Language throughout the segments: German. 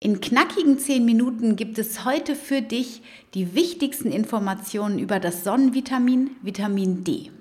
In knackigen 10 Minuten gibt es heute für dich die wichtigsten Informationen über das Sonnenvitamin Vitamin D.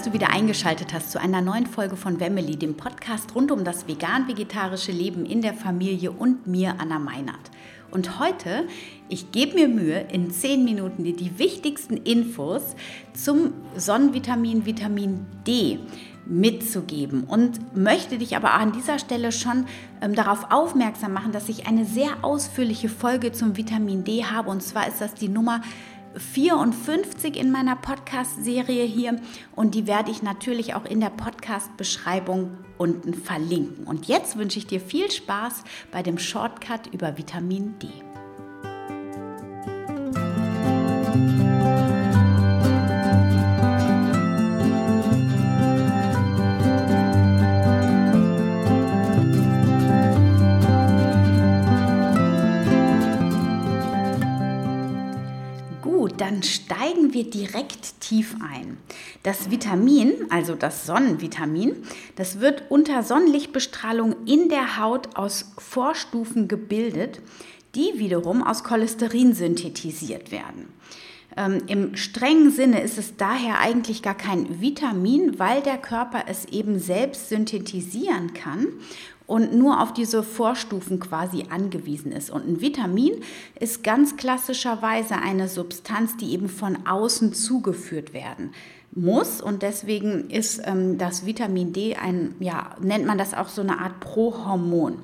dass du wieder eingeschaltet hast zu einer neuen Folge von Wemmeli, dem Podcast rund um das vegan-vegetarische Leben in der Familie und mir, Anna Meinert. Und heute, ich gebe mir Mühe, in zehn Minuten dir die wichtigsten Infos zum Sonnenvitamin Vitamin D mitzugeben und möchte dich aber an dieser Stelle schon ähm, darauf aufmerksam machen, dass ich eine sehr ausführliche Folge zum Vitamin D habe. Und zwar ist das die Nummer 54 in meiner Podcast-Serie hier und die werde ich natürlich auch in der Podcast-Beschreibung unten verlinken. Und jetzt wünsche ich dir viel Spaß bei dem Shortcut über Vitamin D. wir direkt tief ein. Das Vitamin, also das Sonnenvitamin, das wird unter Sonnenlichtbestrahlung in der Haut aus Vorstufen gebildet, die wiederum aus Cholesterin synthetisiert werden. Ähm, Im strengen Sinne ist es daher eigentlich gar kein Vitamin, weil der Körper es eben selbst synthetisieren kann und nur auf diese Vorstufen quasi angewiesen ist. Und ein Vitamin ist ganz klassischerweise eine Substanz, die eben von außen zugeführt werden muss und deswegen ist ähm, das Vitamin D ein, ja, nennt man das auch so eine Art Prohormon.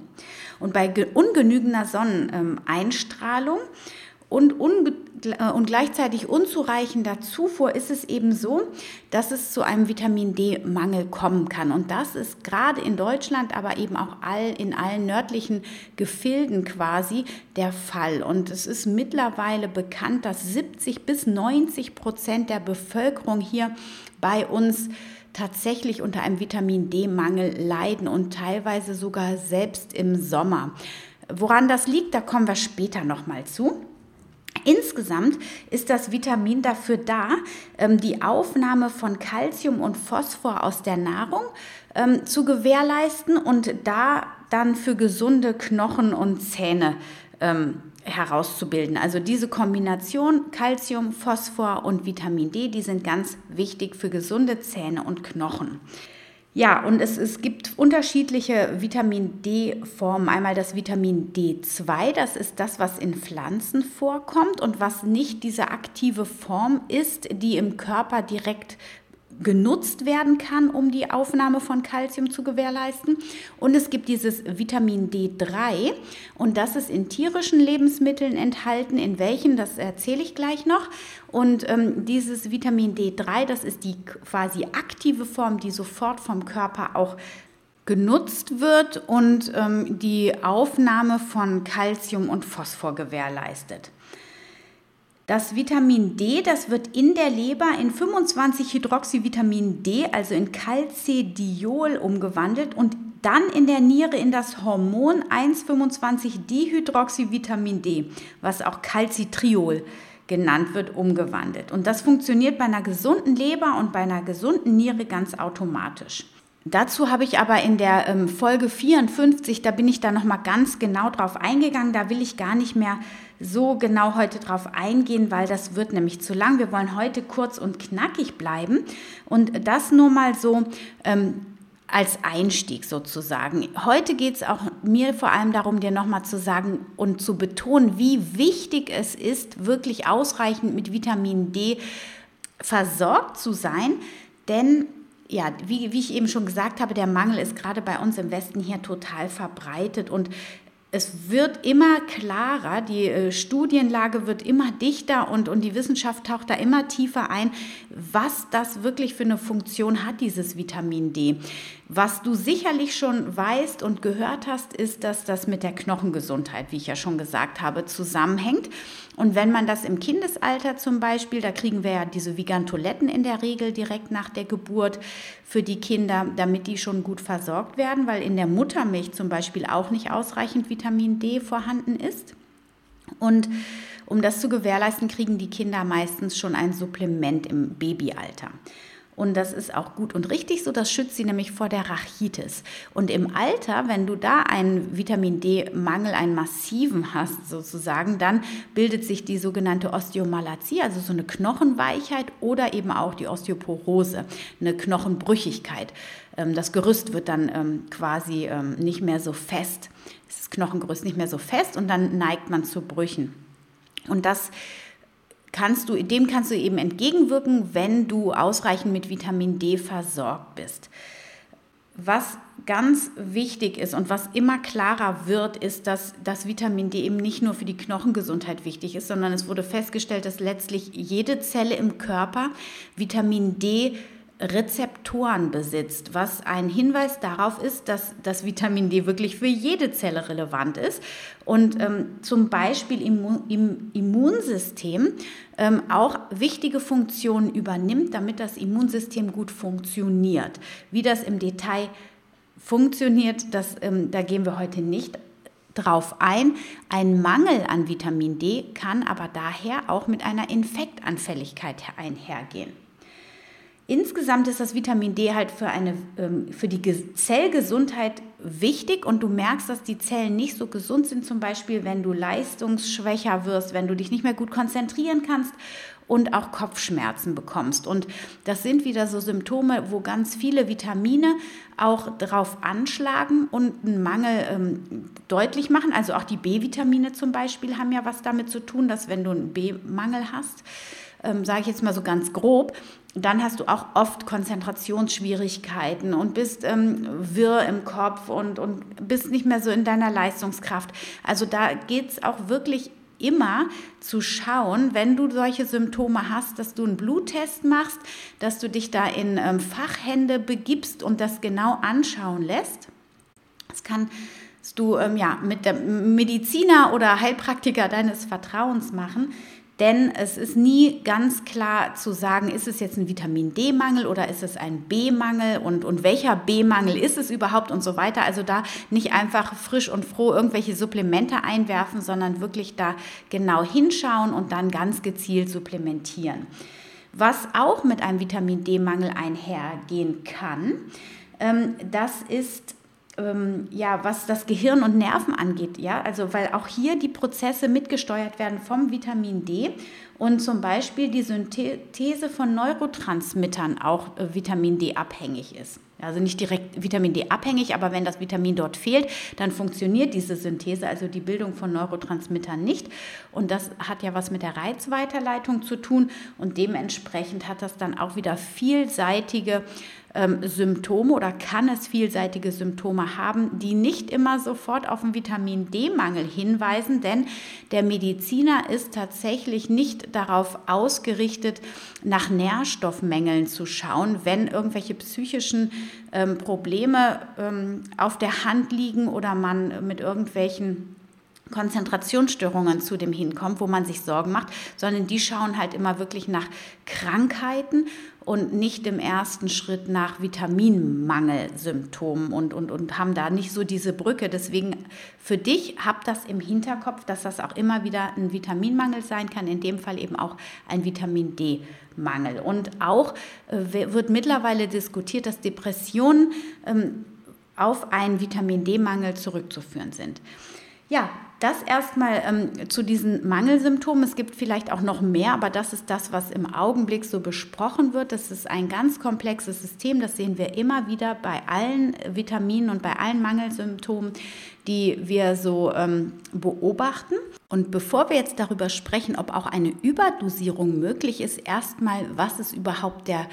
Und bei ungenügender Sonneneinstrahlung ähm, und, äh, und gleichzeitig unzureichender Zufuhr ist es eben so, dass es zu einem Vitamin D-Mangel kommen kann. Und das ist gerade in Deutschland, aber eben auch all, in allen nördlichen Gefilden quasi der Fall. Und es ist mittlerweile bekannt, dass 70 bis 90 Prozent der Bevölkerung hier bei uns tatsächlich unter einem Vitamin D-Mangel leiden und teilweise sogar selbst im Sommer. Woran das liegt, da kommen wir später nochmal zu. Insgesamt ist das Vitamin dafür da, ähm, die Aufnahme von Kalzium und Phosphor aus der Nahrung ähm, zu gewährleisten und da dann für gesunde Knochen und Zähne ähm, herauszubilden. Also diese Kombination Kalzium, Phosphor und Vitamin D, die sind ganz wichtig für gesunde Zähne und Knochen. Ja, und es, es gibt unterschiedliche Vitamin D-Formen. Einmal das Vitamin D2, das ist das, was in Pflanzen vorkommt und was nicht diese aktive Form ist, die im Körper direkt genutzt werden kann, um die Aufnahme von Kalzium zu gewährleisten. Und es gibt dieses Vitamin D3 und das ist in tierischen Lebensmitteln enthalten. In welchen, das erzähle ich gleich noch. Und ähm, dieses Vitamin D3, das ist die quasi aktive Form, die sofort vom Körper auch genutzt wird und ähm, die Aufnahme von Kalzium und Phosphor gewährleistet. Das Vitamin D, das wird in der Leber in 25-Hydroxyvitamin D, also in Calcidiol umgewandelt und dann in der Niere in das Hormon 1,25-Dihydroxyvitamin D, was auch Calcitriol genannt wird, umgewandelt. Und das funktioniert bei einer gesunden Leber und bei einer gesunden Niere ganz automatisch. Dazu habe ich aber in der ähm, Folge 54, da bin ich da nochmal ganz genau drauf eingegangen. Da will ich gar nicht mehr so genau heute drauf eingehen, weil das wird nämlich zu lang. Wir wollen heute kurz und knackig bleiben und das nur mal so ähm, als Einstieg sozusagen. Heute geht es auch mir vor allem darum, dir nochmal zu sagen und zu betonen, wie wichtig es ist, wirklich ausreichend mit Vitamin D versorgt zu sein, denn ja, wie, wie ich eben schon gesagt habe, der Mangel ist gerade bei uns im Westen hier total verbreitet und es wird immer klarer, die äh, Studienlage wird immer dichter und, und die Wissenschaft taucht da immer tiefer ein, was das wirklich für eine Funktion hat, dieses Vitamin D. Was du sicherlich schon weißt und gehört hast, ist, dass das mit der Knochengesundheit, wie ich ja schon gesagt habe, zusammenhängt. Und wenn man das im Kindesalter zum Beispiel, da kriegen wir ja diese Vigantoletten in der Regel direkt nach der Geburt für die Kinder, damit die schon gut versorgt werden, weil in der Muttermilch zum Beispiel auch nicht ausreichend Vitamin D vorhanden ist. Und um das zu gewährleisten, kriegen die Kinder meistens schon ein Supplement im Babyalter. Und das ist auch gut und richtig so. Das schützt sie nämlich vor der Rachitis. Und im Alter, wenn du da einen Vitamin D-Mangel, einen massiven hast sozusagen, dann bildet sich die sogenannte Osteomalazie, also so eine Knochenweichheit oder eben auch die Osteoporose, eine Knochenbrüchigkeit. Ähm, das Gerüst wird dann ähm, quasi ähm, nicht mehr so fest, das Knochengerüst nicht mehr so fest und dann neigt man zu Brüchen. Und das kannst du, dem kannst du eben entgegenwirken, wenn du ausreichend mit Vitamin D versorgt bist. Was ganz wichtig ist und was immer klarer wird, ist, dass das Vitamin D eben nicht nur für die Knochengesundheit wichtig ist, sondern es wurde festgestellt, dass letztlich jede Zelle im Körper Vitamin D Rezeptoren besitzt, was ein Hinweis darauf ist, dass das Vitamin D wirklich für jede Zelle relevant ist und ähm, zum Beispiel im, im Immunsystem ähm, auch wichtige Funktionen übernimmt, damit das Immunsystem gut funktioniert. Wie das im Detail funktioniert, das, ähm, da gehen wir heute nicht drauf ein. Ein Mangel an Vitamin D kann aber daher auch mit einer Infektanfälligkeit einhergehen. Insgesamt ist das Vitamin D halt für, eine, ähm, für die Zellgesundheit wichtig und du merkst, dass die Zellen nicht so gesund sind, zum Beispiel wenn du leistungsschwächer wirst, wenn du dich nicht mehr gut konzentrieren kannst und auch Kopfschmerzen bekommst. Und das sind wieder so Symptome, wo ganz viele Vitamine auch darauf anschlagen und einen Mangel ähm, deutlich machen. Also auch die B-Vitamine zum Beispiel haben ja was damit zu tun, dass wenn du einen B-Mangel hast, ähm, sage ich jetzt mal so ganz grob, dann hast du auch oft Konzentrationsschwierigkeiten und bist ähm, wirr im Kopf und, und bist nicht mehr so in deiner Leistungskraft. Also da geht es auch wirklich immer zu schauen, wenn du solche Symptome hast, dass du einen Bluttest machst, dass du dich da in ähm, Fachhände begibst und das genau anschauen lässt. Das kann du ähm, ja mit dem Mediziner oder Heilpraktiker deines Vertrauens machen denn es ist nie ganz klar zu sagen, ist es jetzt ein Vitamin D-Mangel oder ist es ein B-Mangel und, und welcher B-Mangel ist es überhaupt und so weiter. Also da nicht einfach frisch und froh irgendwelche Supplemente einwerfen, sondern wirklich da genau hinschauen und dann ganz gezielt supplementieren. Was auch mit einem Vitamin D-Mangel einhergehen kann, ähm, das ist ähm, ja, was das Gehirn und Nerven angeht, ja, also weil auch hier die Prozesse mitgesteuert werden vom Vitamin D und zum Beispiel die Synthese von Neurotransmittern auch äh, Vitamin D abhängig ist. Also nicht direkt Vitamin D abhängig, aber wenn das Vitamin dort fehlt, dann funktioniert diese Synthese, also die Bildung von Neurotransmittern nicht. Und das hat ja was mit der Reizweiterleitung zu tun. Und dementsprechend hat das dann auch wieder vielseitige ähm, Symptome oder kann es vielseitige Symptome haben, die nicht immer sofort auf einen Vitamin D-Mangel hinweisen, denn der Mediziner ist tatsächlich nicht darauf ausgerichtet, nach Nährstoffmängeln zu schauen, wenn irgendwelche psychischen ähm, Probleme ähm, auf der Hand liegen oder man mit irgendwelchen Konzentrationsstörungen zu dem hinkommt, wo man sich Sorgen macht, sondern die schauen halt immer wirklich nach Krankheiten und nicht im ersten Schritt nach Vitaminmangelsymptomen und, und, und haben da nicht so diese Brücke. Deswegen für dich hab das im Hinterkopf, dass das auch immer wieder ein Vitaminmangel sein kann, in dem Fall eben auch ein Vitamin D-Mangel. Und auch äh, wird mittlerweile diskutiert, dass Depressionen ähm, auf einen Vitamin D-Mangel zurückzuführen sind. Ja, das erstmal ähm, zu diesen Mangelsymptomen. Es gibt vielleicht auch noch mehr, aber das ist das, was im Augenblick so besprochen wird. Das ist ein ganz komplexes System. Das sehen wir immer wieder bei allen Vitaminen und bei allen Mangelsymptomen, die wir so ähm, beobachten. Und bevor wir jetzt darüber sprechen, ob auch eine Überdosierung möglich ist, erstmal, was ist überhaupt der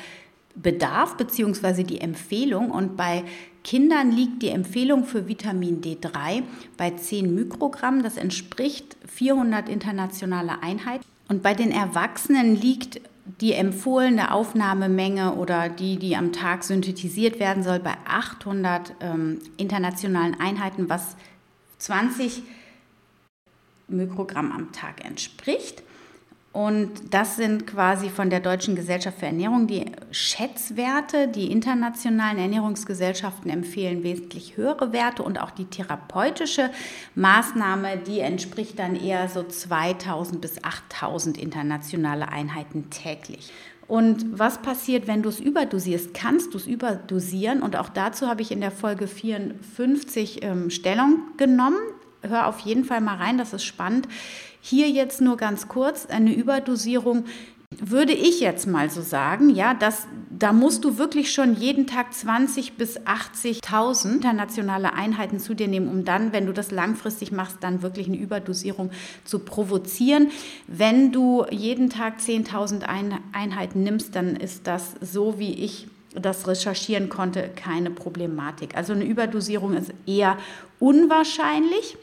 Bedarf bzw. die Empfehlung. Und bei Kindern liegt die Empfehlung für Vitamin D3 bei 10 Mikrogramm. Das entspricht 400 internationale Einheiten. Und bei den Erwachsenen liegt die empfohlene Aufnahmemenge oder die, die am Tag synthetisiert werden soll, bei 800 ähm, internationalen Einheiten, was 20 Mikrogramm am Tag entspricht. Und das sind quasi von der Deutschen Gesellschaft für Ernährung die Schätzwerte. Die internationalen Ernährungsgesellschaften empfehlen wesentlich höhere Werte und auch die therapeutische Maßnahme, die entspricht dann eher so 2000 bis 8000 internationale Einheiten täglich. Und was passiert, wenn du es überdosierst? Kannst du es überdosieren? Und auch dazu habe ich in der Folge 54 ähm, Stellung genommen. Hör auf jeden Fall mal rein, das ist spannend. Hier jetzt nur ganz kurz eine Überdosierung würde ich jetzt mal so sagen, ja, dass da musst du wirklich schon jeden Tag 20 bis 80.000 internationale Einheiten zu dir nehmen, um dann, wenn du das langfristig machst, dann wirklich eine Überdosierung zu provozieren. Wenn du jeden Tag 10.000 Einheiten nimmst, dann ist das so, wie ich das recherchieren konnte, keine Problematik. Also eine Überdosierung ist eher unwahrscheinlich.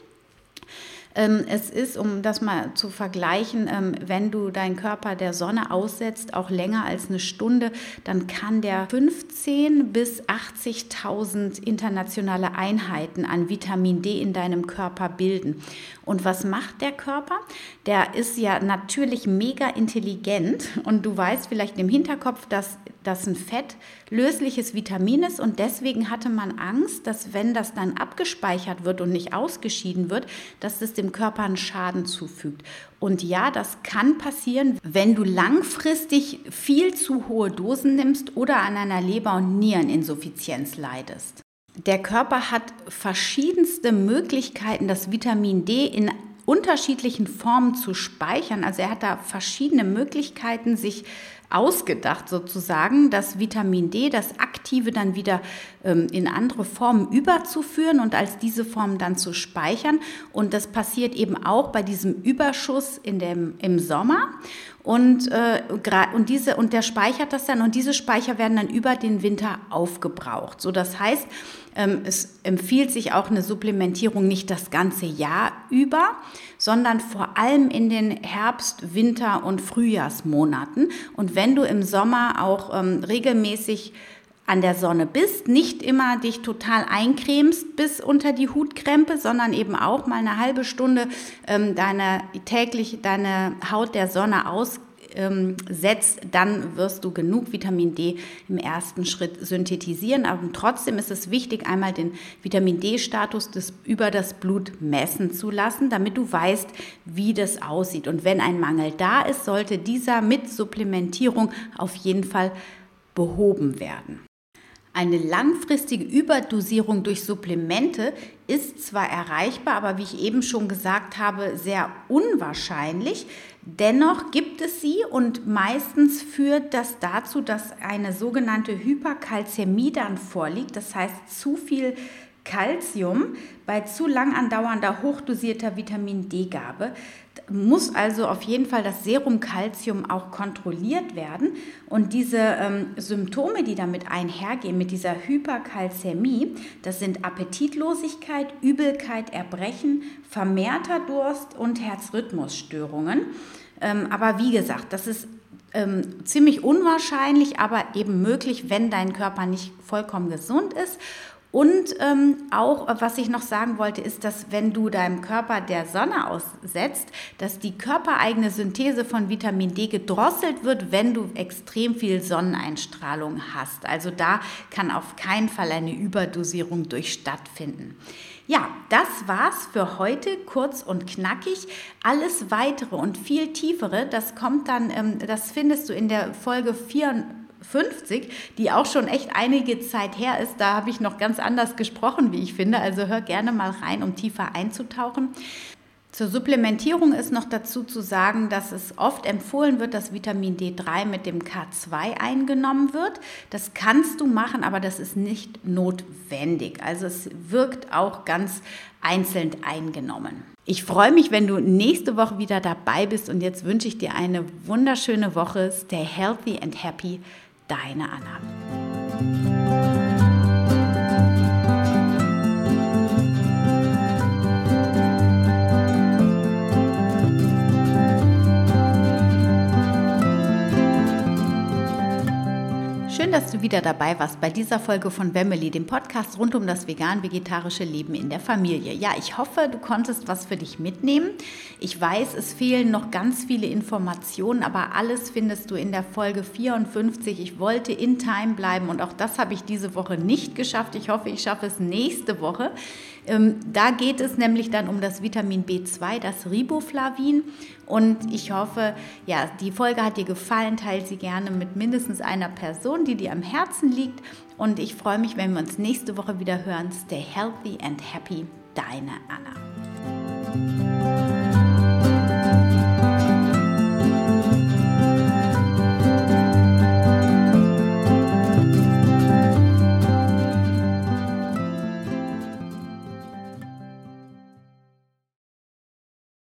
Ähm, es ist, um das mal zu vergleichen, ähm, wenn du deinen Körper der Sonne aussetzt, auch länger als eine Stunde, dann kann der 15 bis 80.000 internationale Einheiten an Vitamin D in deinem Körper bilden. Und was macht der Körper? Der ist ja natürlich mega intelligent und du weißt vielleicht im Hinterkopf, dass das ein fettlösliches Vitamin ist und deswegen hatte man Angst, dass wenn das dann abgespeichert wird und nicht ausgeschieden wird, dass es dem Körper einen Schaden zufügt. Und ja, das kann passieren, wenn du langfristig viel zu hohe Dosen nimmst oder an einer Leber- und Niereninsuffizienz leidest. Der Körper hat verschiedenste Möglichkeiten, das Vitamin D in unterschiedlichen Formen zu speichern. Also er hat da verschiedene Möglichkeiten, sich ausgedacht sozusagen, das Vitamin D, das Aktive dann wieder ähm, in andere Formen überzuführen und als diese Form dann zu speichern. Und das passiert eben auch bei diesem Überschuss in dem, im Sommer. Und, äh, und, diese, und der speichert das dann und diese Speicher werden dann über den Winter aufgebraucht. So, das heißt, ähm, es empfiehlt sich auch eine Supplementierung nicht das ganze Jahr über, sondern vor allem in den Herbst-, Winter- und Frühjahrsmonaten. Und wenn du im Sommer auch ähm, regelmäßig an der Sonne bist, nicht immer dich total eincremst bis unter die Hutkrempe, sondern eben auch mal eine halbe Stunde ähm, deine täglich deine Haut der Sonne aus ähm, setzt, dann wirst du genug Vitamin D im ersten Schritt synthetisieren. Aber trotzdem ist es wichtig, einmal den Vitamin D-Status über das Blut messen zu lassen, damit du weißt, wie das aussieht. Und wenn ein Mangel da ist, sollte dieser mit Supplementierung auf jeden Fall behoben werden. Eine langfristige Überdosierung durch Supplemente ist zwar erreichbar, aber wie ich eben schon gesagt habe, sehr unwahrscheinlich. Dennoch gibt es sie und meistens führt das dazu, dass eine sogenannte Hyperkalzämie dann vorliegt, das heißt zu viel Calcium bei zu lang andauernder hochdosierter Vitamin D-Gabe muss also auf jeden Fall das Serumkalzium auch kontrolliert werden. Und diese ähm, Symptome, die damit einhergehen, mit dieser Hyperkalzämie, das sind Appetitlosigkeit, Übelkeit, Erbrechen, vermehrter Durst und Herzrhythmusstörungen. Ähm, aber wie gesagt, das ist ähm, ziemlich unwahrscheinlich, aber eben möglich, wenn dein Körper nicht vollkommen gesund ist. Und ähm, auch, was ich noch sagen wollte, ist, dass wenn du deinem Körper der Sonne aussetzt, dass die körpereigene Synthese von Vitamin D gedrosselt wird, wenn du extrem viel Sonneneinstrahlung hast. Also da kann auf keinen Fall eine Überdosierung durch stattfinden. Ja, das war's für heute, kurz und knackig. Alles weitere und viel tiefere, das kommt dann, ähm, das findest du in der Folge 4 50, die auch schon echt einige Zeit her ist. Da habe ich noch ganz anders gesprochen, wie ich finde. Also hör gerne mal rein, um tiefer einzutauchen. Zur Supplementierung ist noch dazu zu sagen, dass es oft empfohlen wird, dass Vitamin D3 mit dem K2 eingenommen wird. Das kannst du machen, aber das ist nicht notwendig. Also es wirkt auch ganz einzeln eingenommen. Ich freue mich, wenn du nächste Woche wieder dabei bist und jetzt wünsche ich dir eine wunderschöne Woche. Stay healthy and happy deine Anna. Schön, dass du wieder dabei warst bei dieser Folge von Wemmeli, dem Podcast rund um das vegan-vegetarische Leben in der Familie. Ja, ich hoffe, du konntest was für dich mitnehmen. Ich weiß, es fehlen noch ganz viele Informationen, aber alles findest du in der Folge 54. Ich wollte in Time bleiben und auch das habe ich diese Woche nicht geschafft. Ich hoffe, ich schaffe es nächste Woche. Ähm, da geht es nämlich dann um das Vitamin B2, das Riboflavin. Und ich hoffe, ja, die Folge hat dir gefallen. Teile sie gerne mit mindestens einer Person, die dir am Herzen liegt. Und ich freue mich, wenn wir uns nächste Woche wieder hören. Stay healthy and happy. Deine Anna.